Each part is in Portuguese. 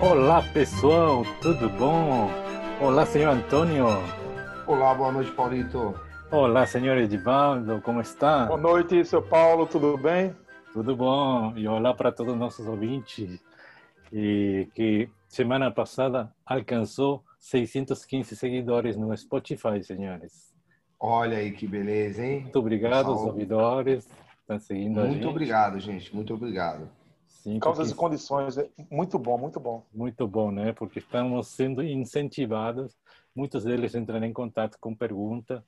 Olá pessoal, tudo bom? Olá senhor Antônio. Olá, boa noite, Paulito. Olá senhor Edivaldo, como está? Boa noite, seu Paulo, tudo bem? Tudo bom? E olá para todos os nossos ouvintes. E que semana passada alcançou 615 seguidores no Spotify, senhores. Olha aí que beleza, hein? Muito obrigado aos Pessoal, ouvidores. Estão seguindo a gente. Muito obrigado, gente. Muito obrigado. Sim, Causas porque- e condições, é muito bom, muito bom. Muito bom, né? Porque estamos sendo incentivados. Muitos deles entram em contato com pergunta.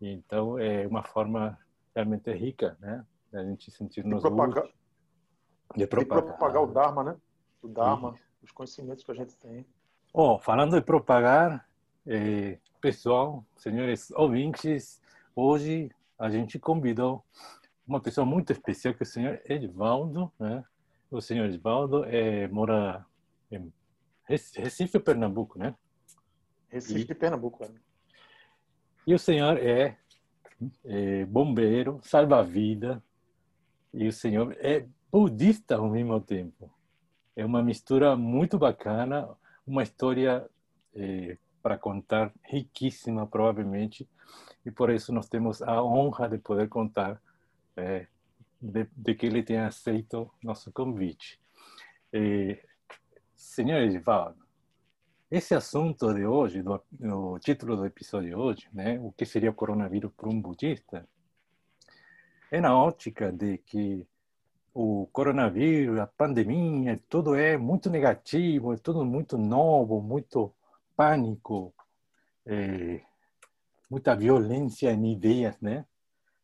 Então, é uma forma realmente rica, né? Da gente sentir-nos De propagar, de propagar. propagar o Dharma, né? O Dharma, os conhecimentos que a gente tem. Oh, falando de propagar, eh, pessoal, senhores ouvintes, hoje a gente convidou uma pessoa muito especial, que é o senhor Edvaldo, né? O senhor Edvaldo eh, mora em Rec- Recife, Pernambuco, né? Recife E- Pernambuco. né? E o senhor é, é bombeiro, salva-vida, e o senhor é budista ao mesmo tempo. É uma mistura muito bacana, uma história é, para contar riquíssima, provavelmente, e por isso nós temos a honra de poder contar é, de, de que ele tenha aceito nosso convite. É, senhor Edivaldo, esse assunto de hoje, do, o título do episódio de hoje, né, o que seria o coronavírus para um budista, é na ótica de que o coronavírus, a pandemia, tudo é muito negativo, é tudo muito novo, muito pânico, é, muita violência em ideias, né?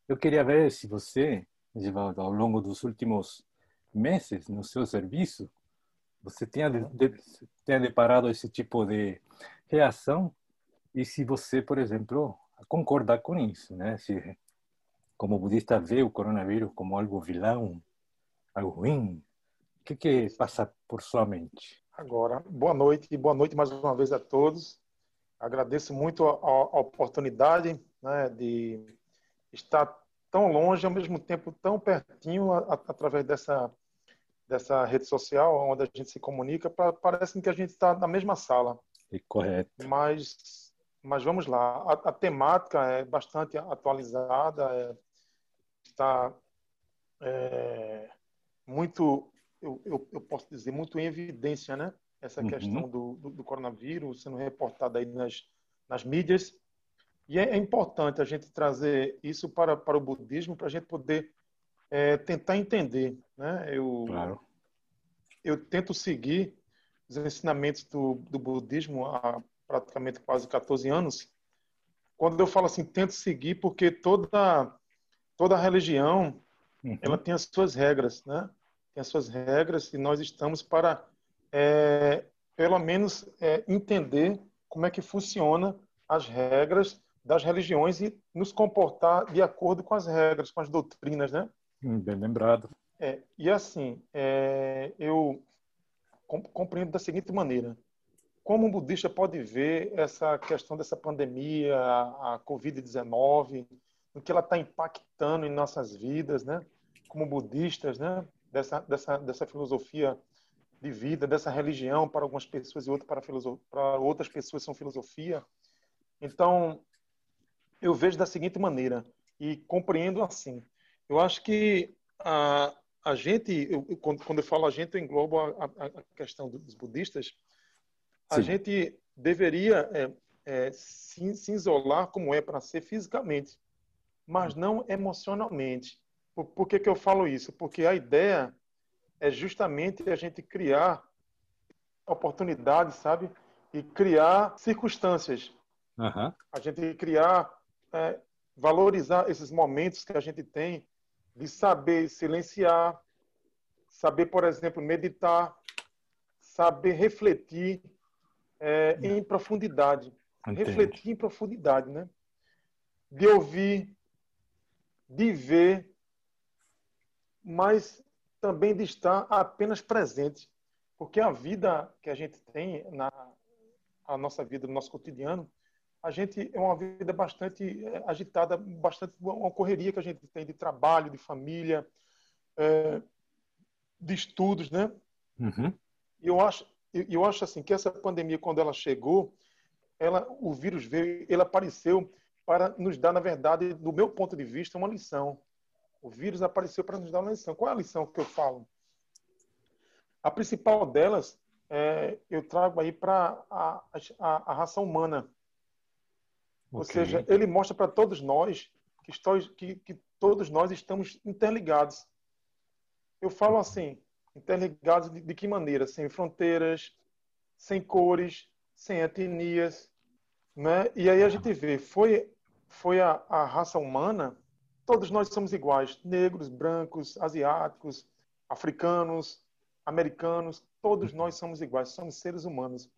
Eu queria ver se você, Edivaldo, ao longo dos últimos meses no seu serviço, você tenha, de, tenha deparado esse tipo de reação e se você, por exemplo, concordar com isso, né? Se como budista vê o coronavírus como algo vilão, algo ruim, o que que passa por sua mente? Agora, boa noite e boa noite mais uma vez a todos. Agradeço muito a, a oportunidade né, de estar tão longe, ao mesmo tempo tão pertinho, a, a, através dessa, dessa rede social, onde a gente se comunica. Pra, parece que a gente está na mesma sala. É correto. Mas, mas vamos lá. A, a temática é bastante atualizada, é, está é, muito, eu, eu, eu, posso dizer, muito em evidência, né? Essa uhum. questão do, do, do, coronavírus sendo reportada aí nas, nas mídias. E é, é, importante a gente trazer isso para, para o budismo, para a gente poder é, tentar entender, né? Eu, claro. eu tento seguir os ensinamentos do, do budismo há praticamente quase 14 anos. Quando eu falo assim, tento seguir, porque toda toda religião uhum. ela tem as suas regras, né? Tem as suas regras e nós estamos para é, pelo menos é, entender como é que funciona as regras das religiões e nos comportar de acordo com as regras, com as doutrinas, né? Bem lembrado. É, e assim, é, eu compreendo da seguinte maneira: como um budista pode ver essa questão dessa pandemia, a, a Covid-19, no que ela está impactando em nossas vidas, né? Como budistas, né? Dessa, dessa, dessa filosofia de vida, dessa religião para algumas pessoas e outra para, para outras pessoas são filosofia. Então, eu vejo da seguinte maneira e compreendo assim. Eu acho que a, a gente, eu, quando, quando eu falo a gente, eu englobo a, a, a questão dos budistas. A Sim. gente deveria é, é, se, se isolar como é para ser fisicamente, mas não emocionalmente. Por, por que, que eu falo isso? Porque a ideia é justamente a gente criar oportunidades, sabe? E criar circunstâncias. Uhum. A gente criar, é, valorizar esses momentos que a gente tem de saber silenciar, saber, por exemplo, meditar, saber refletir é, em profundidade. Entendi. Refletir em profundidade, né? De ouvir, de ver, mas também de estar apenas presente. Porque a vida que a gente tem, na a nossa vida, no nosso cotidiano, a gente é uma vida bastante agitada, bastante uma correria que a gente tem de trabalho, de família, é, de estudos, né? Uhum. E eu acho, eu acho assim que essa pandemia, quando ela chegou, ela, o vírus veio, ele apareceu para nos dar, na verdade, do meu ponto de vista, uma lição. O vírus apareceu para nos dar uma lição. Qual é a lição que eu falo? A principal delas, é, eu trago aí para a, a, a, raça humana. Okay. Ou seja, ele mostra para todos nós que, estou, que, que todos nós estamos interligados. Eu falo assim, interligados de, de que maneira? Sem fronteiras, sem cores, sem etnias, né? E aí a gente vê, foi foi a, a raça humana, todos nós somos iguais, negros, brancos, asiáticos, africanos, americanos, todos nós somos iguais, somos seres humanos.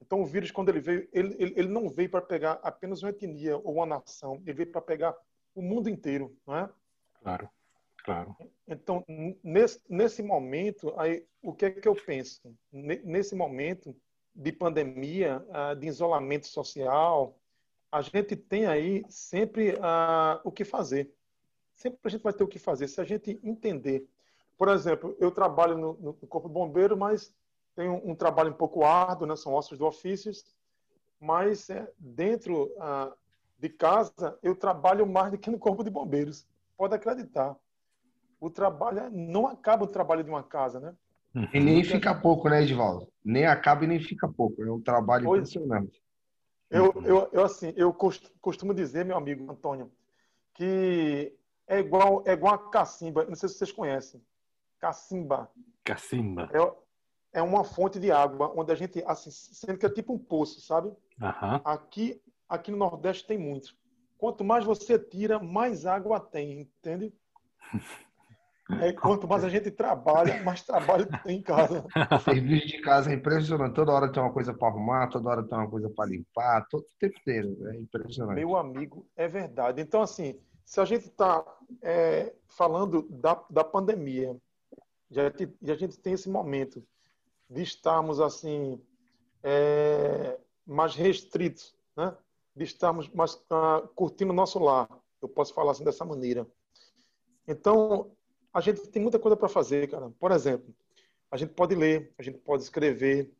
Então o vírus, quando ele veio, ele, ele, ele não veio para pegar apenas uma etnia ou uma nação, ele veio para pegar o mundo inteiro, não é? Claro, claro. Então, nesse, nesse momento, aí, o que é que eu penso? Nesse momento de pandemia, ah, de isolamento social, a gente tem aí sempre ah, o que fazer. Sempre a gente vai ter o que fazer. Se a gente entender. Por exemplo, eu trabalho no, no Corpo Bombeiro, mas tenho um, um trabalho um pouco árduo, né? são ossos do ofício, mas é, dentro ah, de casa eu trabalho mais do que no Corpo de Bombeiros. Pode acreditar. O trabalho não acaba o trabalho de uma casa, né? E nem fica pouco, né, Edvaldo? Nem acaba e nem fica pouco. É um trabalho pois, impressionante. Eu, eu, eu, assim, eu costumo dizer, meu amigo Antônio, que é igual, é igual a cacimba. Não sei se vocês conhecem. Cacimba. Cacimba. É, é uma fonte de água onde a gente, assim, sendo que é tipo um poço, sabe? Uhum. Aqui, aqui no Nordeste tem muito. Quanto mais você tira, mais água tem, entende? É, quanto mais a gente trabalha, mais trabalho tem em casa. Serviço de casa é impressionante. Toda hora tem uma coisa para arrumar, toda hora tem uma coisa para limpar, todo o tempo inteiro. É impressionante. Meu amigo, é verdade. Então, assim, se a gente está é, falando da, da pandemia, já e a gente tem esse momento de estarmos, assim, é, mais restritos, né? de estarmos mais uh, curtindo o nosso lar. Eu posso falar assim dessa maneira. Então, a gente tem muita coisa para fazer, cara. Por exemplo, a gente pode ler, a gente pode escrever,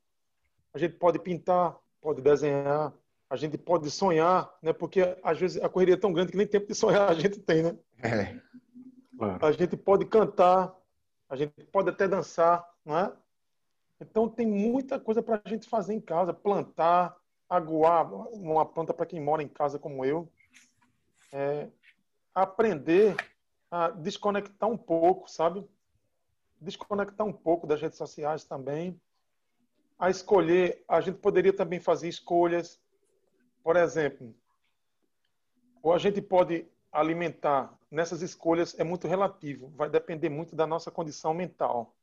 a gente pode pintar, pode desenhar, a gente pode sonhar, né? Porque às vezes a correria é tão grande que nem tempo de sonhar a gente tem, né? É. A gente pode cantar, a gente pode até dançar, não é? Então tem muita coisa para a gente fazer em casa, plantar, aguar uma planta para quem mora em casa como eu, é, aprender a desconectar um pouco, sabe? Desconectar um pouco das redes sociais também. A escolher, a gente poderia também fazer escolhas. Por exemplo, ou a gente pode alimentar. Nessas escolhas é muito relativo, vai depender muito da nossa condição mental.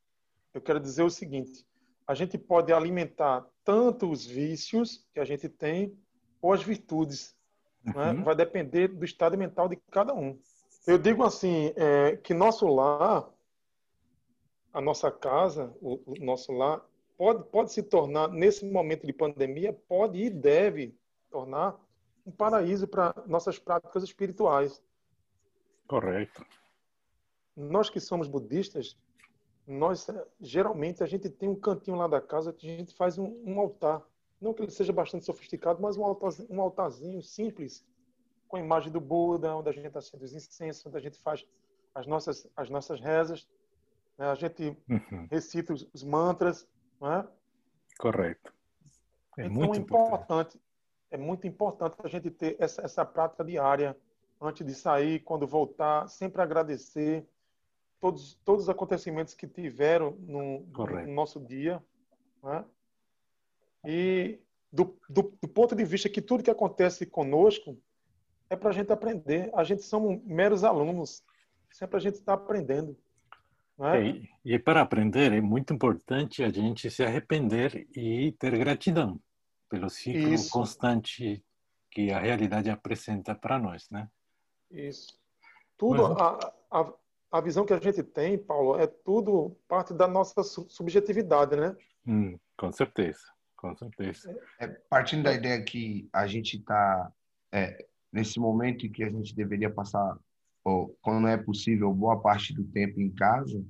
Eu quero dizer o seguinte: a gente pode alimentar tanto os vícios que a gente tem ou as virtudes. Né? Uhum. Né? Vai depender do estado mental de cada um. Eu digo assim, é, que nosso lar, a nossa casa, o, o, nosso lar, pode, pode se tornar, nesse momento de pandemia, pode e deve tornar um paraíso para nossas práticas espirituais. Correto. Nós que somos budistas, nós geralmente a gente tem um cantinho lá da casa que a gente faz um, um altar. Não que ele seja bastante sofisticado, mas um, altarzinho, um altarzinho simples com a imagem do Buda, onde a gente acende os incensos, onde a gente faz as nossas, as nossas rezas, né? a gente uhum. recita os, os mantras. Né? Correto. É então muito é importante, importante, é muito importante a gente ter essa, essa prática diária antes de sair, quando voltar, sempre agradecer todos, todos os acontecimentos que tiveram no, no nosso dia. Né? E do, do, do ponto de vista que tudo que acontece conosco é para a gente aprender. A gente somos meros alunos. Sempre a gente está aprendendo. É? É, e, e para aprender é muito importante a gente se arrepender e ter gratidão pelo ciclo Isso. constante que a realidade apresenta para nós, né? Isso. Tudo, Mas... a, a, a visão que a gente tem, Paulo, é tudo parte da nossa subjetividade, né? Hum, com certeza, com certeza. É, partindo da ideia que a gente está é, nesse momento em que a gente deveria passar, ou quando não é possível, boa parte do tempo em casa,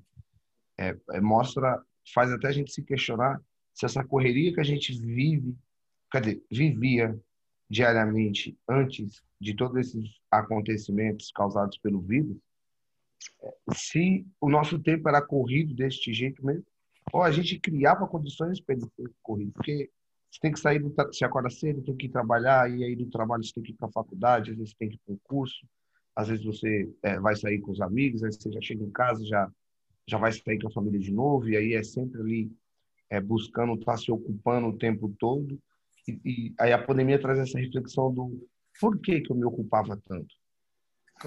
é, é, mostra, faz até a gente se questionar se essa correria que a gente vive, cadê, vivia diariamente antes de todos esses acontecimentos causados pelo vírus, se o nosso tempo era corrido deste jeito mesmo, ou a gente criava condições para ele ser corrido, porque você tem que sair, do, você acorda cedo, tem que ir trabalhar, e aí do trabalho você tem que ir para a faculdade, às vezes tem que ir para um curso, às vezes você é, vai sair com os amigos, aí você já chega em casa, já, já vai sair com a família de novo, e aí é sempre ali é, buscando estar tá se ocupando o tempo todo. E, e, aí a pandemia traz essa reflexão do por que, que eu me ocupava tanto?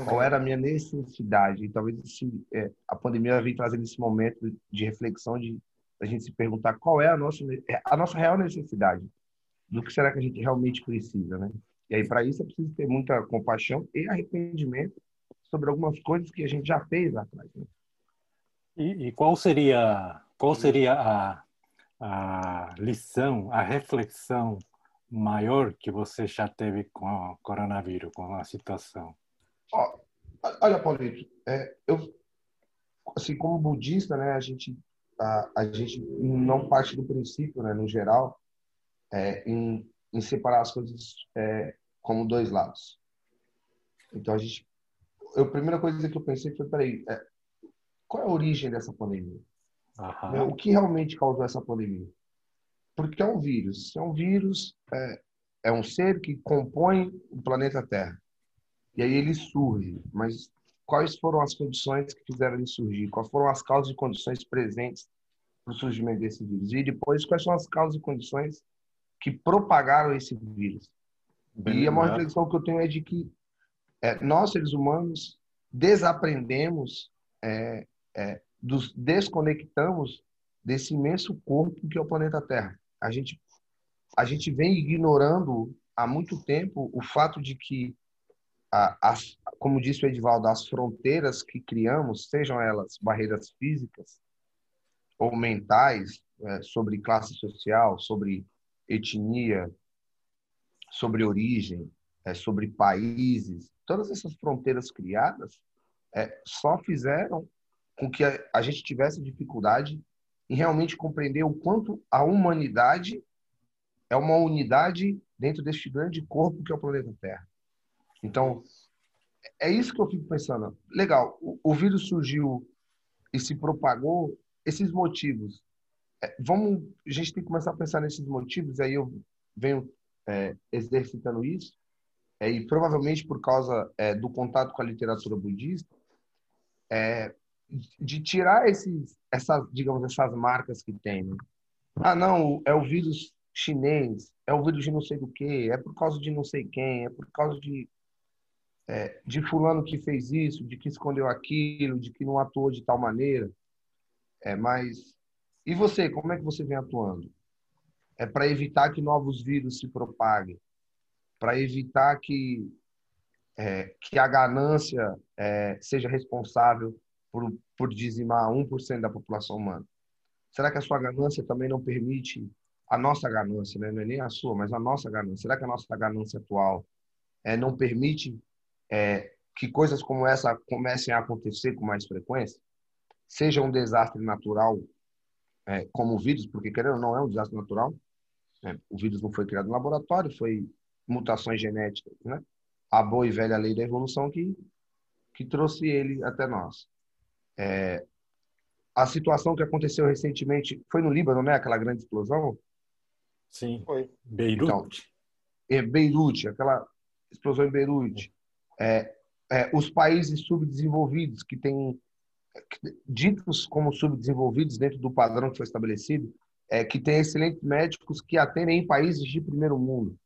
Qual era a minha necessidade? E talvez esse, é, a pandemia vem trazendo esse momento de reflexão, de a gente se perguntar qual é a nossa, a nossa real necessidade, do que será que a gente realmente precisa, né? E aí, para isso, é preciso ter muita compaixão e arrependimento sobre algumas coisas que a gente já fez lá atrás. Né? E, e, qual seria, qual seria a, a lição, a reflexão maior que você já teve com o coronavírus, com a situação? Olha, Paulito, é, eu, assim, como budista, né, a gente, a, a gente não parte do princípio, né, no geral, é, em em separar as coisas é, como dois lados. Então a gente, eu, a primeira coisa que eu pensei foi, peraí, é, qual é a origem dessa pandemia? Uhum. O que realmente causou essa pandemia? Porque é um vírus. É um vírus, é, é um ser que compõe o planeta Terra. E aí ele surge. Mas quais foram as condições que fizeram ele surgir? Quais foram as causas e condições presentes para o surgimento desse vírus? E depois, quais são as causas e condições que propagaram esse vírus. Bem e a maior reflexão que eu tenho é de que é, nós, seres humanos, desaprendemos, é, é, dos, desconectamos desse imenso corpo que é o planeta Terra. A gente, a gente vem ignorando há muito tempo o fato de que, a, como disse o Edivaldo, as fronteiras que criamos, sejam elas barreiras físicas ou mentais, é, sobre classe social, sobre etnia, sobre origem, é, sobre países, todas essas fronteiras criadas é, só fizeram com que a, a gente tivesse dificuldade em realmente compreender o quanto a humanidade é uma unidade dentro deste grande corpo que é o planeta Terra. Então, é isso que eu fico pensando. Legal, o, o vírus surgiu e se propagou, esses motivos é, vamos, a gente tem que começar a pensar nesses motivos, aí eu venho é, exercitando isso, é, e provavelmente por causa é, do contato com a literatura budista, é, de tirar esses, essas, digamos, essas marcas que tem. Né? Ah, não, é o vírus chinês, é o vírus de não sei do que, é por causa de não sei quem, é por causa de é, de fulano que fez isso, de que escondeu aquilo, de que não atuou de tal maneira. É, mas e você, como é que você vem atuando? É para evitar que novos vírus se propaguem, para evitar que, é, que a ganância é, seja responsável por, por dizimar 1% da população humana. Será que a sua ganância também não permite a nossa ganância, né? não é nem a sua, mas a nossa ganância? Será que a nossa ganância atual é, não permite é, que coisas como essa comecem a acontecer com mais frequência? Seja um desastre natural é, como o vírus, porque querendo ou não é um desastre natural. Né? O vírus não foi criado no laboratório, foi mutações genéticas, né? A boa e velha lei da evolução que que trouxe ele até nós. É, a situação que aconteceu recentemente foi no Líbano, né? Aquela grande explosão. Sim. Foi. Beirute. Então, é Beirute, aquela explosão em Beirute. É, é, os países subdesenvolvidos que têm ditos como subdesenvolvidos dentro do padrão que foi estabelecido, é, que tem excelentes médicos que atendem em países de primeiro mundo.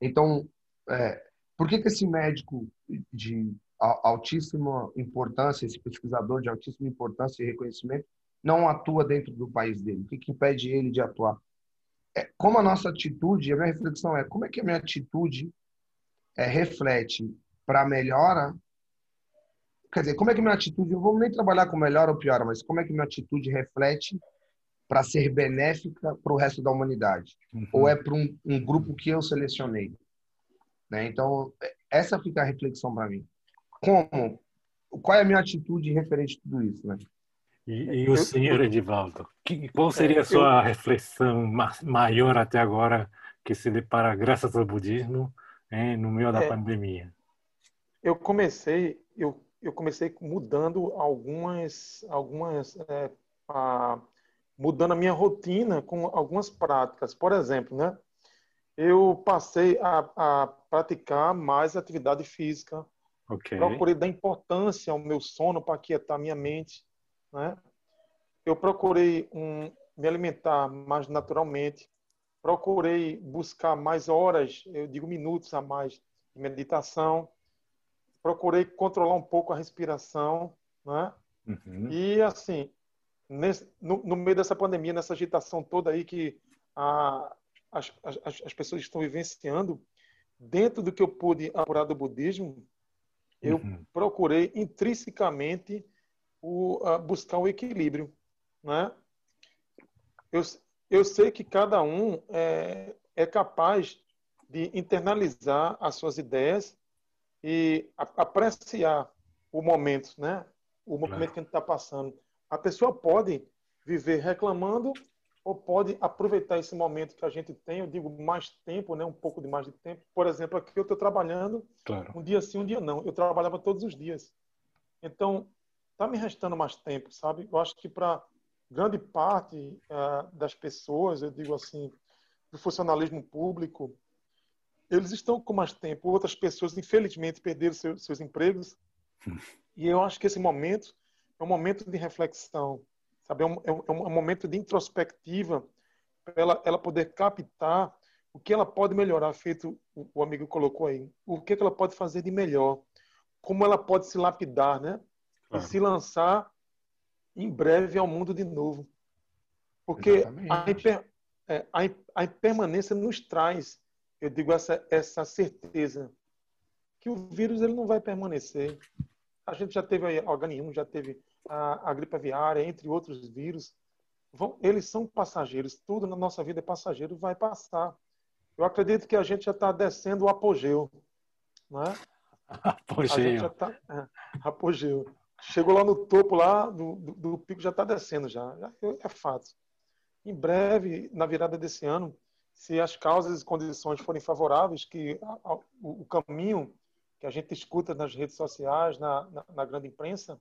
Então, é, por que, que esse médico de altíssima importância, esse pesquisador de altíssima importância e reconhecimento, não atua dentro do país dele? O que, que impede ele de atuar? É, como a nossa atitude, a minha reflexão é como é que a minha atitude é, reflete para a melhora Quer dizer, como é que minha atitude, não vou nem trabalhar com melhor ou pior, mas como é que minha atitude reflete para ser benéfica para o resto da humanidade? Uhum. Ou é para um, um, grupo que eu selecionei? Né? Então, essa fica a reflexão para mim. Como? Qual é a minha atitude referente a tudo isso? Né? E, e o senhor Edivaldo, que, qual seria a sua eu, reflexão maior até agora que se depara graças ao budismo hein, no meio da é, pandemia? Eu comecei, eu, eu comecei mudando algumas, algumas é, a, mudando a minha rotina com algumas práticas. Por exemplo, né? Eu passei a, a praticar mais atividade física. Okay. Procurei dar importância ao meu sono para quietar minha mente. Né? Eu procurei um, me alimentar mais naturalmente. Procurei buscar mais horas, eu digo minutos a mais, de meditação. Procurei controlar um pouco a respiração. Né? Uhum. E, assim, nesse, no, no, meio dessa pandemia, nessa agitação toda aí que a, as, as, as pessoas estão vivenciando, dentro do que eu pude apurar do budismo, eu uhum. procurei intrinsecamente o, uh, buscar o equilíbrio. Né? Eu, eu sei que cada um é, é capaz de internalizar as suas ideias e apreciar o momento, né? o momento claro. que a gente está passando. A pessoa pode viver reclamando ou pode aproveitar esse momento que a gente tem, eu digo mais tempo, né, um pouco de mais de tempo. Por exemplo, aqui eu estou trabalhando claro. um dia sim, um dia não. Eu trabalhava todos os dias. Então, está me restando mais tempo, sabe? Eu acho que para grande parte uh, das pessoas, eu digo assim, do funcionalismo público, eles estão com mais tempo. Outras pessoas, infelizmente, perderam seus, seus empregos. E eu acho que esse momento é um momento de reflexão, sabe? É um, é um, é um momento de introspectiva para ela, ela poder captar o que ela pode melhorar, feito o, o amigo colocou aí. O que, que ela pode fazer de melhor. Como ela pode se lapidar, né? Claro. E se lançar em breve ao mundo de novo. Porque a, imper, é, a, a impermanência nos traz, eu digo, essa, essa certeza que o vírus ele não vai permanecer. A gente já teve H1, já teve a, a gripe aviária, entre outros vírus. Vão, eles são passageiros. Tudo na nossa vida é passageiro, vai passar. Eu acredito que a gente já está descendo o apogeu. Não é? Apogeu. já tá, é, apogeu. Chegou lá no topo lá do, do, do pico, já está descendo já. É fato. Em breve, na virada desse ano, se as causas e condições forem favoráveis, que a, a, o, caminho que a gente escuta nas redes sociais, na, na, na, grande imprensa,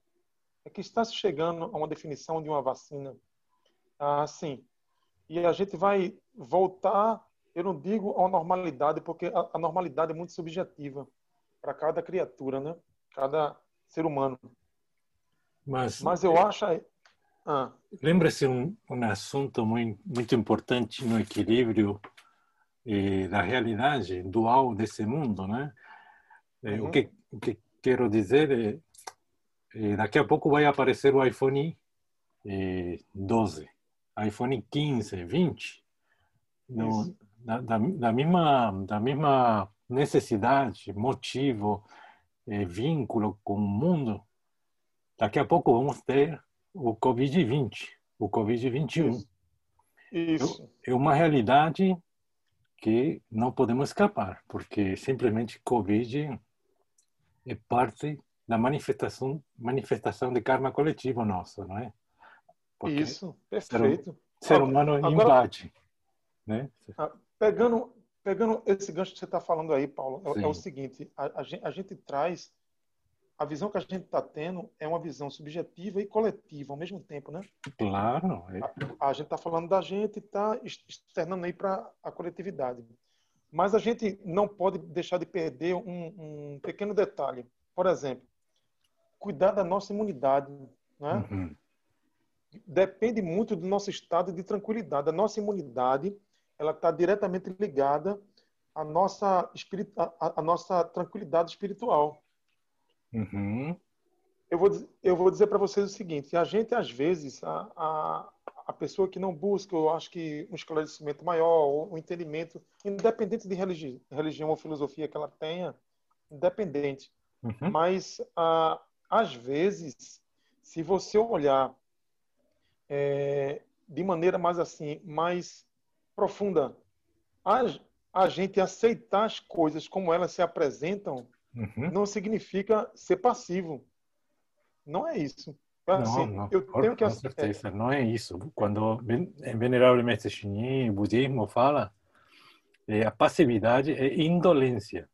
é que está se chegando a uma definição de uma vacina assim. E a gente vai voltar, eu não digo a normalidade, porque a, a normalidade é muito subjetiva para cada criatura, né? Cada ser humano. Mas, Mas eu acho. Ah. Lembra-se um, um assunto muito, muito importante no equilíbrio eh, da realidade dual desse mundo, né? É, uhum. O, que, o que quero dizer é, é, daqui a pouco vai aparecer o iPhone é, 12, iPhone 15, 20, no, da, da, da, mesma, da mesma necessidade, motivo, vínculo com o mundo. Daqui a pouco vamos ter o Covid-20, o Covid-21. Isso. Isso. É uma realidade que não podemos escapar, porque simplesmente Covid é parte da manifestação manifestação de karma coletivo nosso, não é? Porque Isso, perfeito. Ser, ser humano Agora, invade, né? Ah, pegando pegando esse gancho que você está falando aí, Paulo, é, é, o seguinte: a, a, gente, a gente traz a visão que a gente está tendo é uma visão subjetiva e coletiva ao mesmo tempo, né? Claro. É. A, a, gente está falando da gente e está externando aí para a coletividade. Mas a gente não pode deixar de perder um, um pequeno detalhe. Por exemplo, cuidar da nossa imunidade. Né? Uhum. Depende muito do nosso estado de tranquilidade. A nossa imunidade ela está diretamente ligada à nossa, à, nossa tranquilidade espiritual. Uhum. Eu, vou, eu vou dizer para vocês o seguinte: a gente, às vezes, a, a, a pessoa que não busca, eu acho que um esclarecimento maior, um entendimento, independente de religi religião ou filosofia que ela tenha, independente. Uhum. Mas, ah, às vezes, se você olhar é, de maneira mais assim, mais profunda, a, a gente aceitar as coisas como elas se apresentam uhum. não significa ser passivo. Não é isso. Assim, não, não, eu por, tenho que... Com certeza, não é isso. Quando em Venerável Mestre Xinyin, o budismo fala, é, a passividade é indolência.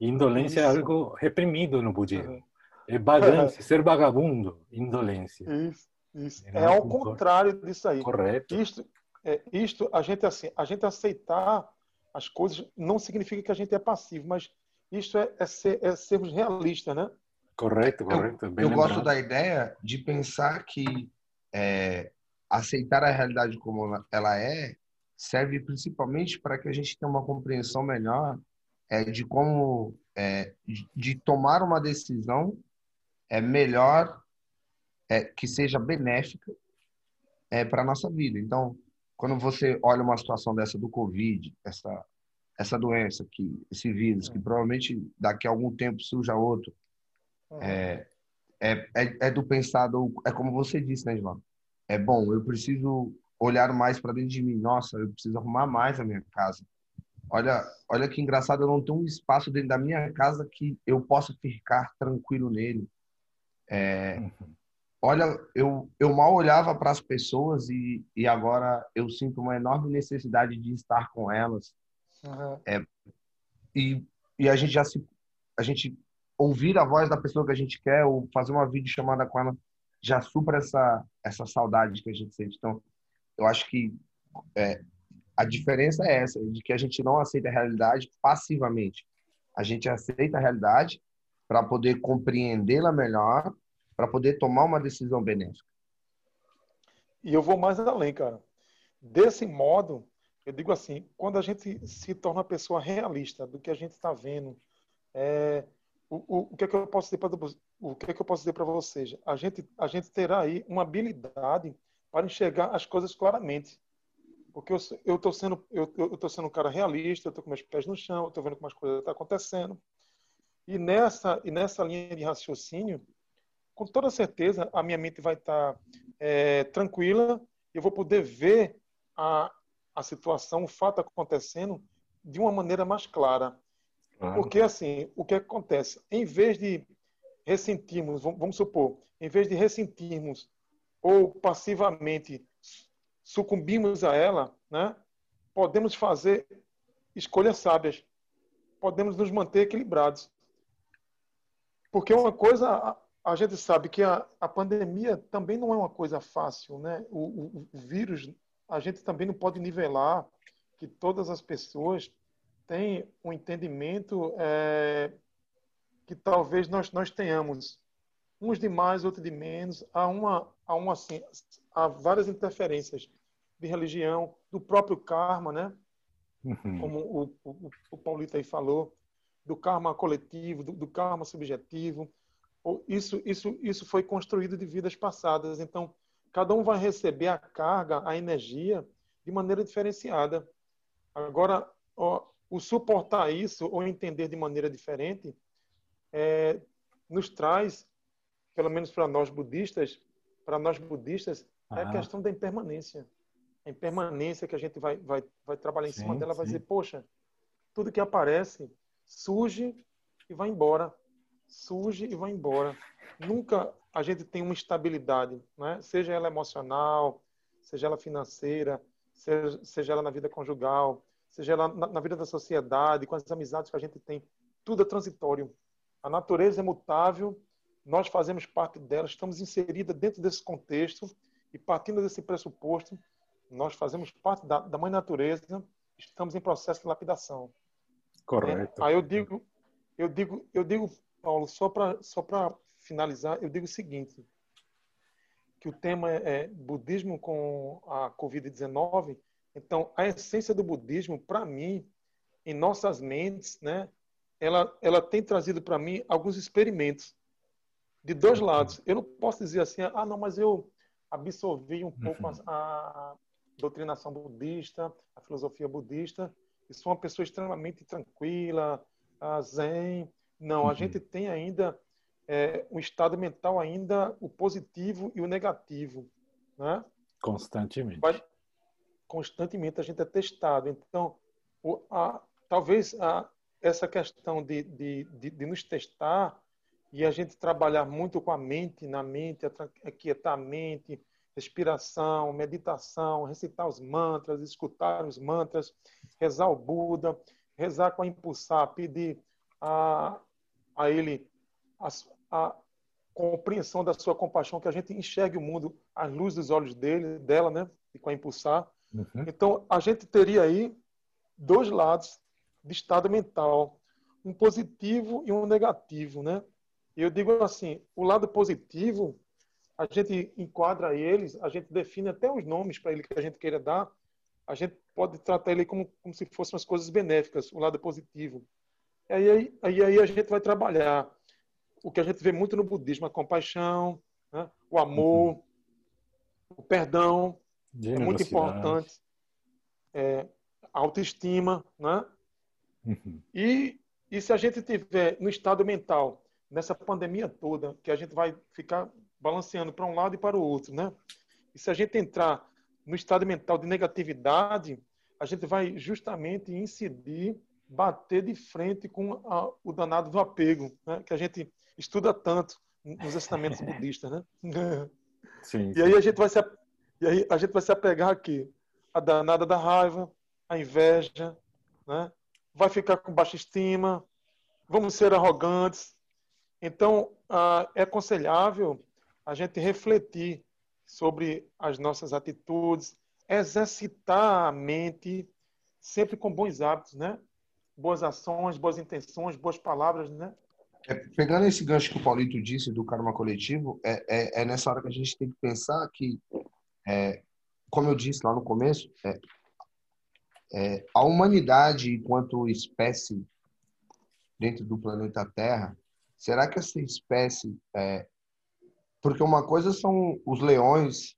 Indolência isso. é algo reprimido no budismo. Uhum. É vagância, ser vagabundo, indolência. Isso, isso. É, é ao contrário disso aí. Correto. Isto, é, isto a gente assim, a gente aceitar as coisas não significa que a gente é passivo, mas isto é, é, ser, é sermos realistas, né? Correto, correto. eu, eu gosto da ideia de pensar que é, aceitar a realidade como ela é serve principalmente para que a gente tenha uma compreensão melhor é, de como é, de, de tomar uma decisão é melhor é, que seja benéfica é, para a nossa vida. Então, quando você olha uma situação dessa do Covid, essa, essa doença, que, esse vírus, que provavelmente daqui a algum tempo surja outro, é, é, é, é do pensado, é como você disse, né, Ivan? É bom, eu preciso olhar mais para dentro de mim. Nossa, eu preciso arrumar mais a minha casa. Olha, olha que engraçado, eu não tenho um espaço dentro da minha casa que eu possa ficar tranquilo nele. É, uhum. Olha, eu, eu mal olhava para as pessoas e, e agora eu sinto uma enorme necessidade de estar com elas. Uhum. É, e, e a gente já se. A gente ouvir a voz da pessoa que a gente quer ou fazer uma videochamada com ela já supra essa, essa saudade que a gente sente. Então, eu acho que é, a diferença é essa, de que a gente não aceita a realidade passivamente. A gente aceita a realidade para poder compreendê-la melhor para poder tomar uma decisão benéfica. E eu vou mais além, cara. Desse modo, eu digo assim, quando a gente se torna pessoa realista do que a gente está vendo, é, o, o, o, que é que eu posso dizer para o que é que eu posso dizer para vocês? A gente a gente terá aí uma habilidade para enxergar as coisas claramente, porque eu eu sendo eu estou sendo um cara realista, eu estou com meus pés no chão, eu vendo como as coisas estão acontecendo e nessa e nessa linha de raciocínio com toda certeza a minha mente vai estar é, tranquila, eu vou poder ver a, a situação, o fato acontecendo de uma maneira mais clara. Claro. Porque, assim, o que acontece? Em vez de ressentirmos, vamos supor, em vez de ressentirmos ou passivamente sucumbirmos a ela, né, podemos fazer escolhas sábias. Podemos nos manter equilibrados. Porque uma coisa a gente sabe que a, a pandemia também não é uma coisa fácil, né? O, o, o, vírus, a gente também não pode nivelar que todas as pessoas têm um entendimento é, que talvez nós, nós tenhamos uns de mais, outros de menos. Há uma, há uma assim, há várias interferências de religião, do próprio karma, né? Uhum. Como o, o, o Paulito aí falou, do karma coletivo, do, do karma subjetivo isso, isso, isso foi construído de vidas passadas. Então, cada um vai receber a carga, a energia, de maneira diferenciada. Agora, ó, o suportar isso ou entender de maneira diferente é, nos traz, pelo menos para nós budistas, para nós budistas, ah. é a questão da impermanência. A impermanência que a gente vai, vai, vai trabalhar em sim, cima dela, vai dizer, poxa, tudo que aparece surge e vai embora surge e vai embora. Nunca a gente tem uma estabilidade, né? seja ela emocional, seja ela financeira, seja, seja ela na vida conjugal, seja ela na, na vida da sociedade, com as amizades que a gente tem. Tudo é transitório. A natureza é mutável, nós fazemos parte dela, estamos inseridas dentro desse contexto e partindo desse pressuposto, nós fazemos parte da, da mãe natureza, estamos em processo de lapidação. Correto. É, aí eu digo, eu digo, eu digo Paulo, só para só finalizar, eu digo o seguinte, que o tema é, é budismo com a Covid-19. Então, a essência do budismo, para mim, em nossas mentes, né, ela, ela tem trazido para mim alguns experimentos de dois lados. Eu não posso dizer assim, ah, não, mas eu absorvi um pouco a, a doutrinação budista, a filosofia budista, e sou uma pessoa extremamente tranquila, zen, não, uhum. a gente tem ainda é, um estado mental ainda o positivo e o negativo, né? Constantemente. Mas, constantemente a gente é testado. Então, o, a, talvez a, essa questão de, de, de, de, nos testar e a gente trabalhar muito com a mente, na mente, aquietar a mente, respiração, meditação, recitar os mantras, escutar os mantras, rezar o Buda, rezar com a impulsar, pedir a, a ele a, a compreensão da sua compaixão, que a gente enxergue o mundo à luz dos olhos dele, dela, né? E com a impulsar. Uhum. Então, a gente teria aí dois lados de estado mental, um positivo e um negativo, né? Eu digo assim, o lado positivo, a gente enquadra eles, a gente define até os nomes para ele que a gente queira dar, a gente pode tratar ele como, como se fossem as coisas benéficas, o lado positivo. E aí, aí, aí a gente vai trabalhar o que a gente vê muito no budismo, a compaixão, né? o amor, uhum. o perdão, é muito importante. É, a autoestima, né? Uhum. E, e se a gente tiver no estado mental, nessa pandemia toda, que a gente vai ficar balanceando para um lado e para o outro, né? E se a gente entrar no estado mental de negatividade, a gente vai justamente incidir, bater de frente com a, o danado do apego, né? que a gente estuda tanto nos ensinamentos budistas, né? Sim, sim. E aí a gente vai se e aí a gente vai se apegar aqui a danada da raiva, a inveja, né? Vai ficar com baixa estima, vamos ser arrogantes. Então, ah, é aconselhável a gente refletir sobre as nossas atitudes, exercitar a mente sempre com bons hábitos, né? Boas ações, boas intenções, boas palavras, né? É, pegando esse gancho que o Paulito disse do karma coletivo, é, é, é, nessa hora que a gente tem que pensar que, é, como eu disse lá no começo, é, é, a humanidade enquanto espécie dentro do planeta Terra, será que essa espécie porque uma coisa são os leões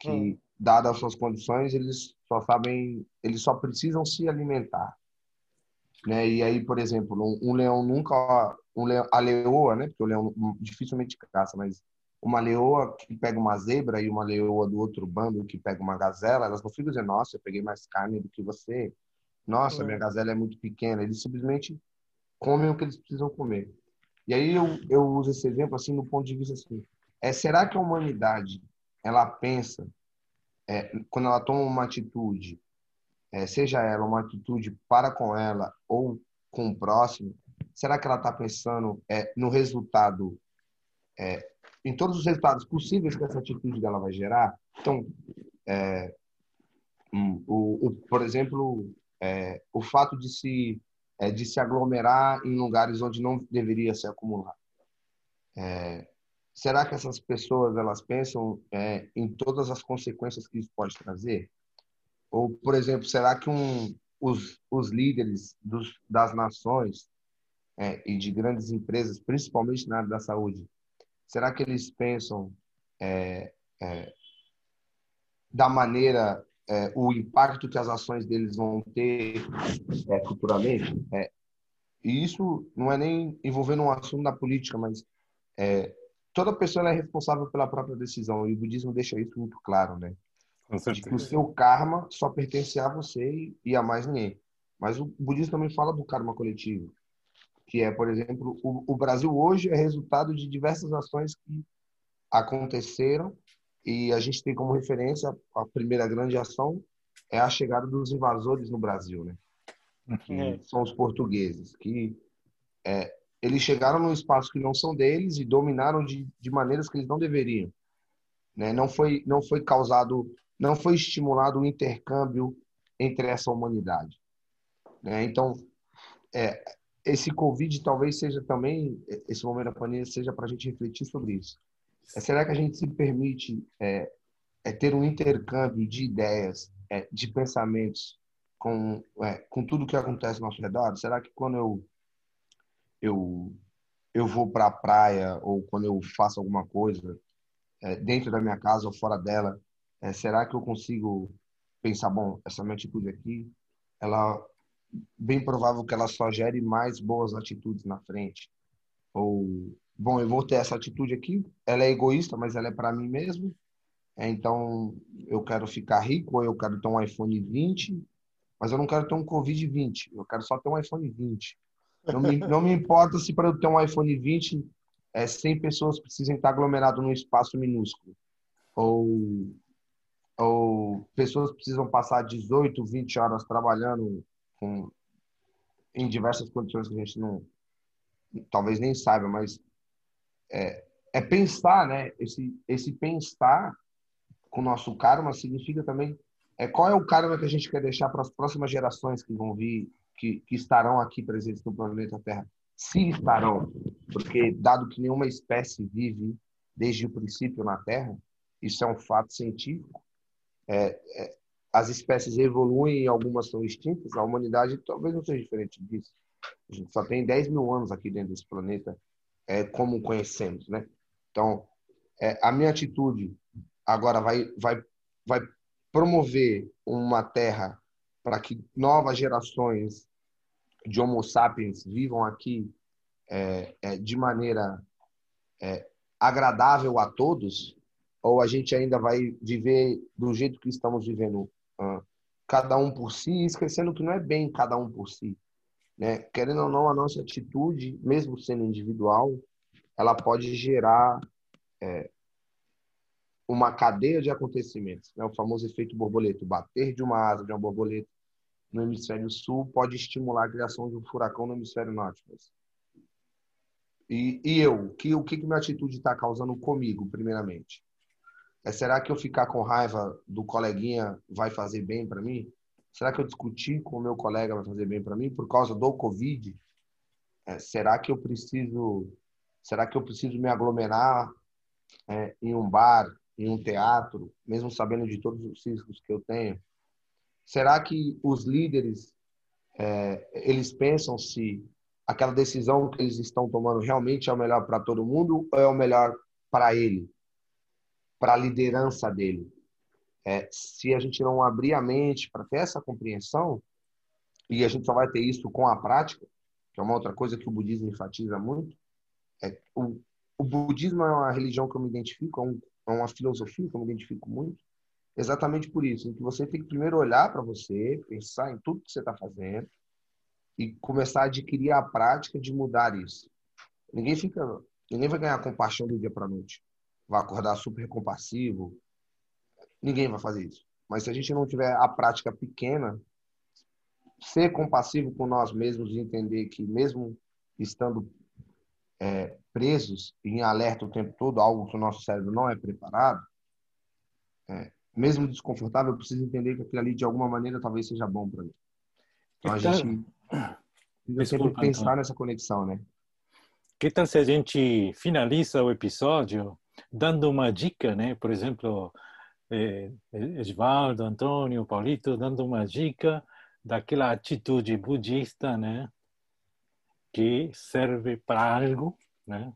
que, hum. dadas as suas condições, eles só sabem, eles só precisam se alimentar. Né? E aí, por exemplo, um, um leão nunca, um leão, a leoa, né? Porque o leão dificilmente caça, mas uma leoa que pega uma zebra e uma leoa do outro bando que pega uma gazela, elas não ficam dizendo, nossa, eu peguei mais carne do que você. Nossa, hum. minha gazela é muito pequena. Eles simplesmente comem o que eles precisam comer. E aí eu, eu uso esse exemplo assim no ponto de vista assim, é será que a humanidade ela pensa é, quando ela toma uma atitude, é, seja ela uma atitude para com ela ou com o próximo, será que ela está pensando é, no resultado, é, em todos os resultados possíveis que essa atitude dela vai gerar? Então, é, hum, o, o, por exemplo, é, o fato de se de se aglomerar em lugares onde não deveria se acumular. É, será que essas pessoas elas pensam é, em todas as consequências que isso pode trazer? Ou, por exemplo, será que um, os, os líderes dos, das nações é, e de grandes empresas, principalmente na área da saúde, será que eles pensam é, é da maneira, é, o impacto que as ações deles vão ter é, futuramente? e isso não é nem envolvendo um assunto da política, mas é, toda pessoa é responsável pela própria decisão e o budismo deixa isso muito claro, né? De que o seu karma só pertence a você e a mais ninguém. Mas o budismo também fala do karma coletivo, que é, por exemplo, o, o Brasil hoje é resultado de diversas ações que aconteceram e a gente tem como referência a primeira grande ação é a chegada dos invasores no Brasil, né? Que uhum. são os portugueses, que é, eles chegaram num espaço que não são deles e dominaram de, de maneiras que eles não deveriam. Né? Não foi não foi causado, não foi estimulado o intercâmbio entre essa humanidade. Né? Então, é, esse Covid talvez seja também, esse momento da pandemia seja para a gente refletir sobre isso. É, será que a gente se permite é, é ter um intercâmbio de ideias, é, de pensamentos com, é, com tudo que acontece ao nosso redor? Será que quando eu eu, eu vou para a praia ou quando eu faço alguma coisa é, dentro da minha casa ou fora dela, será que eu consigo pensar, bom, essa minha atitude aqui, ela bem provável que ela só gere mais boas atitudes na frente. Ou, bom, eu vou ter essa atitude aqui, ela é egoísta, mas ela é para mim mesmo. É, então, eu quero ficar rico, ou eu quero ter um iPhone 20, mas eu não quero ter um Covid 20, eu quero só ter um iPhone 20. Não me, não me importa se para eu ter um iPhone 20 é, 100 pessoas precisam estar aglomeradas num espaço minúsculo. Ou, ou pessoas precisam passar 18, 20 horas trabalhando com, em diversas condições que a gente não talvez nem saiba, mas é, é pensar, né? Esse, esse pensar com o nosso karma significa também é qual é o karma que a gente quer deixar para as próximas gerações que vão vir, que, que estarão aqui presentes no planeta Terra. Se estarão, porque dado que nenhuma espécie vive desde o princípio na Terra, isso é um fato científico. É, é, as espécies evoluem e algumas são extintas, a humanidade talvez não seja diferente disso. A gente só tem 10 mil anos aqui dentro desse planeta, é, como conhecemos, né? Então, é, a minha atitude agora vai, vai, vai promover uma terra para que novas gerações de Homo sapiens vivam aqui é, é, de maneira é, agradável a todos, ou a gente ainda vai viver do jeito que estamos vivendo, cada um por si, esquecendo que não é bem cada um por si. Né? Querendo ou não, a nossa atitude, mesmo sendo individual, ela pode gerar é, uma cadeia de acontecimentos, né? o famoso efeito borboleta. Bater de uma asa de uma borboleta no hemisfério sul pode estimular a criação de um furacão no hemisfério norte. E, e eu, que, o que, que minha atitude está causando comigo, primeiramente? É, será que eu ficar com raiva do coleguinha vai fazer bem para mim? Será que eu discutir com o meu colega vai fazer bem para mim por causa do Covid? É, será que eu preciso, será que eu preciso me aglomerar é, em um bar, em um teatro, mesmo sabendo de todos os riscos que eu tenho? Será que os líderes é, eles pensam se aquela decisão que eles estão tomando realmente é o melhor para todo mundo ou é o melhor para ele, para a liderança dele? É, se a gente não abrir a mente para ter essa compreensão, e a gente só vai ter isso com a prática, que é uma outra coisa que o budismo enfatiza muito, é, o, o budismo é uma religião que eu me identifico, é, um, é uma filosofia que eu me identifico muito, exatamente por isso, em que você tem que primeiro olhar para você, pensar em tudo que você está fazendo e começar a adquirir a prática de mudar isso. Ninguém fica, ninguém vai ganhar compaixão do dia para noite, vai acordar super compassivo, Ninguém vai fazer isso. Mas se a gente não tiver a prática pequena, ser compassivo com nós mesmos e entender que mesmo estando é, presos em alerta o tempo todo, algo que o nosso cérebro não é preparado, é, mesmo desconfortável, eu preciso entender que aquilo ali de alguma maneira talvez seja bom para mim. Então a gente precisa sempre pensar então. nessa conexão, né? Que tal se a gente finaliza o episódio dando uma dica, né? Por exemplo, eh, Edvaldo, Antônio, Paulito, dando uma dica daquela atitude budista, né, que serve para algo, né,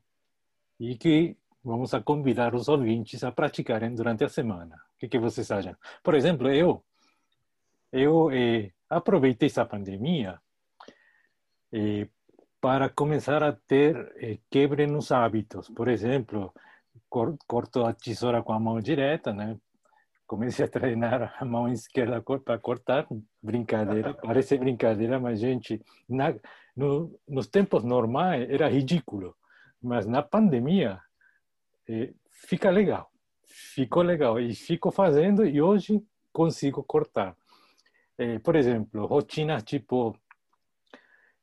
e que vamos a convidar os ouvintes a praticarem durante a semana. O que, que vocês acham? Por exemplo, eu eu eh, aproveitei essa pandemia eh, para começar a ter eh, quebre nos hábitos. Por exemplo, corto a tesoura com a mão direta, né? comecei a treinar a mão esquerda para cortar, brincadeira, parece brincadeira, mas gente, na, no, nos tempos normais era ridículo, mas na pandemia eh, fica legal, ficou legal e fico fazendo e hoje consigo cortar. Eh, por exemplo, rotinas tipo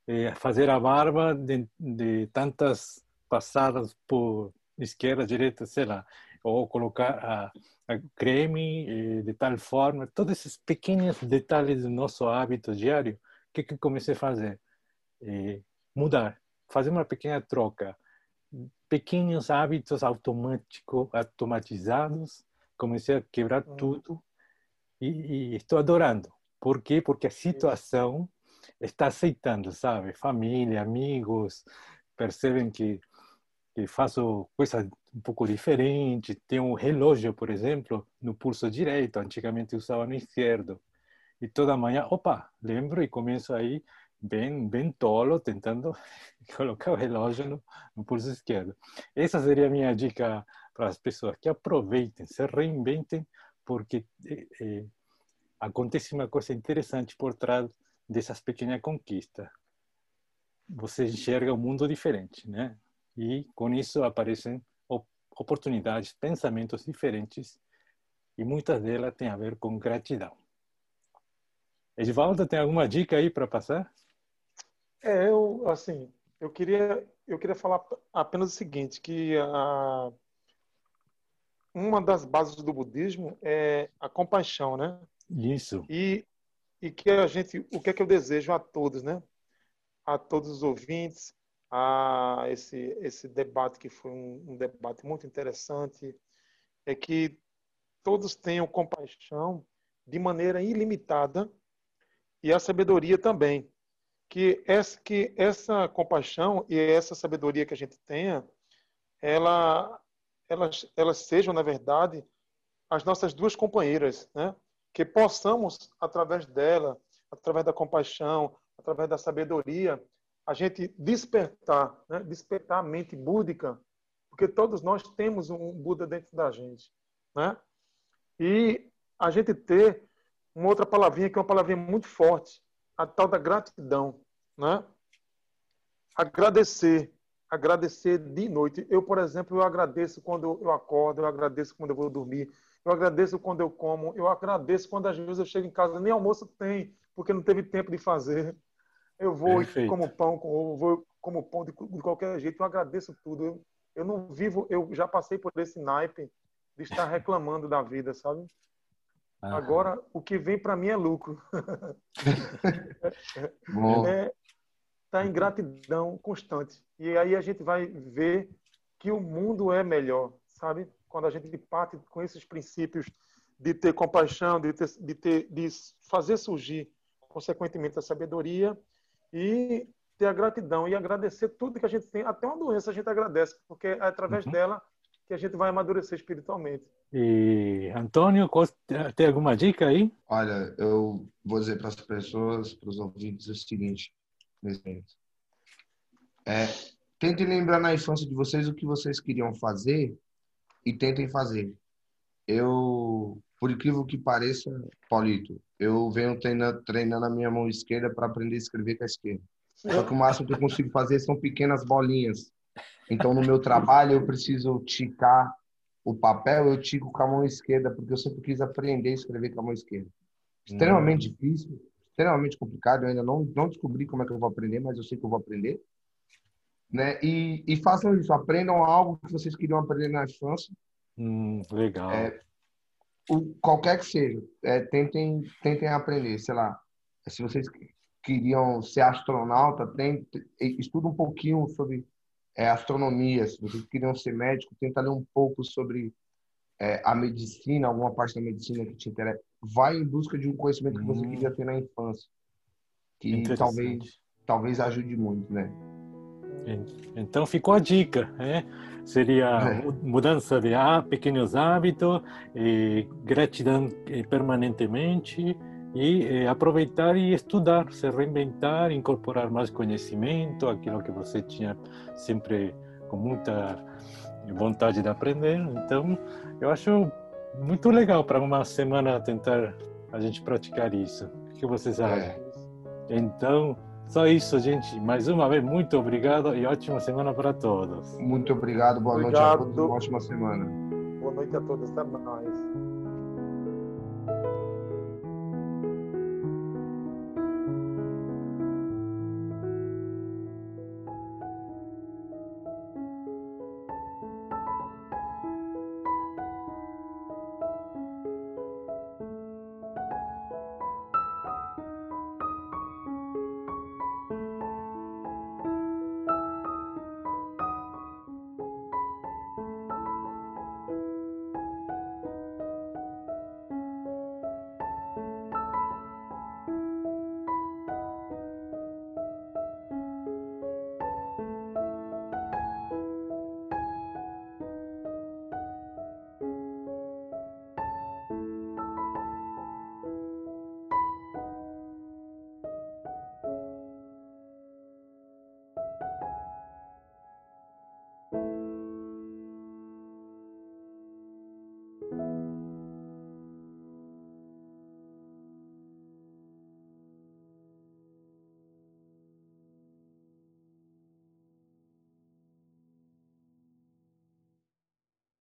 eh, fazer a barba de, de tantas passadas por esquerda, direita, sei lá, ou colocar a creme eh, de tal forma, todos esses pequenos detalhes do nosso hábito diário, o que, que comecei a fazer? Eh, mudar, fazer uma pequena troca. Pequenos hábitos automáticos, automatizados, comecei a quebrar hum. tudo e, e estou adorando. Por quê? Porque a situação está aceitando, sabe? Família, amigos, percebem que que faço coisas um pouco diferentes. Tenho um relógio, por exemplo, no pulso direito. Antigamente usava no esquerdo. E toda manhã, opa, lembro e começo aí bem, bem tolo, tentando colocar o relógio no, no pulso esquerdo. Essa seria a minha dica para as pessoas, que aproveitem, se reinventem, porque é, acontece uma coisa interessante por trás dessas pequenas conquistas. Você enxerga um mundo diferente, né? E com isso aparecem oportunidades, pensamentos diferentes e muitas delas têm a ver com gratidão. Edvaldo, tem alguma dica aí para passar? É, eu assim, eu queria eu queria falar apenas o seguinte, que a uma das bases do budismo é a compaixão, né? Isso. E e que a gente, o que é que eu desejo a todos, né? A todos os ouvintes, a esse esse debate que foi um, um debate muito interessante, é que todos tenham compaixão de maneira ilimitada e a sabedoria também. Que essa, que essa compaixão e essa sabedoria que a gente tenha, ela, elas, elas sejam, na verdade, as nossas duas companheiras, né? que possamos, através dela, através da compaixão, através da sabedoria, a gente despertar, né? despertar a mente búdica, porque todos nós temos um Buda dentro da gente. Né? E a gente ter uma outra palavrinha que é uma palavrinha muito forte, a tal da gratidão, né? Agradecer, agradecer de noite. Eu, por exemplo, eu agradeço quando eu acordo, eu agradeço quando eu vou dormir, eu agradeço quando eu como, eu agradeço quando às vezes eu chego em casa nem almoço tem, porque não teve tempo de fazer. Eu vou Perfeito. como pão, eu vou como pão de, de, qualquer jeito, eu agradeço tudo. Eu, eu não vivo, eu já passei por esse naipe de estar reclamando da vida, sabe? Agora, o que vem para mim é lucro. é, tá em gratidão constante. E aí a gente vai ver que o mundo é melhor, sabe? Quando a gente parte com esses princípios de ter compaixão, de, ter, de, ter, de fazer surgir, consequentemente, a sabedoria e ter a gratidão e agradecer tudo que a gente tem. Até uma doença a gente agradece, porque é através uhum. dela que a gente vai amadurecer espiritualmente. E Antônio, tem alguma dica aí? Olha, eu vou dizer para as pessoas, para os ouvintes, o seguinte. É, tentem lembrar na infância de vocês o que vocês queriam fazer e tentem fazer. Eu, por incrível que pareça, Paulito, eu venho treinando, treinando a minha mão esquerda para aprender a escrever com a esquerda. Só que o máximo que eu consigo fazer são pequenas bolinhas. Então, no meu trabalho, eu preciso ticar o papel, eu tico com a mão esquerda, porque eu sempre quis aprender a escrever com a mão esquerda. Extremamente hum. difícil, extremamente complicado. Eu ainda não, não descobri como é que eu vou aprender, mas eu sei que eu vou aprender. Né? E, e façam isso, aprendam algo que vocês queriam aprender na infância. Hum, legal. É, o, qualquer que seja, é, tentem, tentem aprender. Sei lá, se vocês queriam ser astronauta, tem, estuda um pouquinho sobre é, astronomia, se vocês queriam ser médico, tenta ler um pouco sobre é, a medicina, alguma parte da medicina que te interessa. Vai em busca de um conhecimento que você hum. queria ter na infância, que talvez talvez ajude muito, né? Então ficou a dica, né? Seria é. mudança de pequenos hábitos, gratidão eh, permanentemente e eh, aproveitar e estudar, se reinventar, incorporar mais conhecimento, aquilo que você tinha sempre com muita vontade de aprender. Então, eu acho muito legal para uma semana tentar a gente praticar isso. O que vocês acham? É. Então, só isso, gente. Mais uma vez, muito obrigado e ótima semana para todos. Muito obrigado, boa obrigado. noite a todos, uma ótima semana. Boa noite a todos, até mais.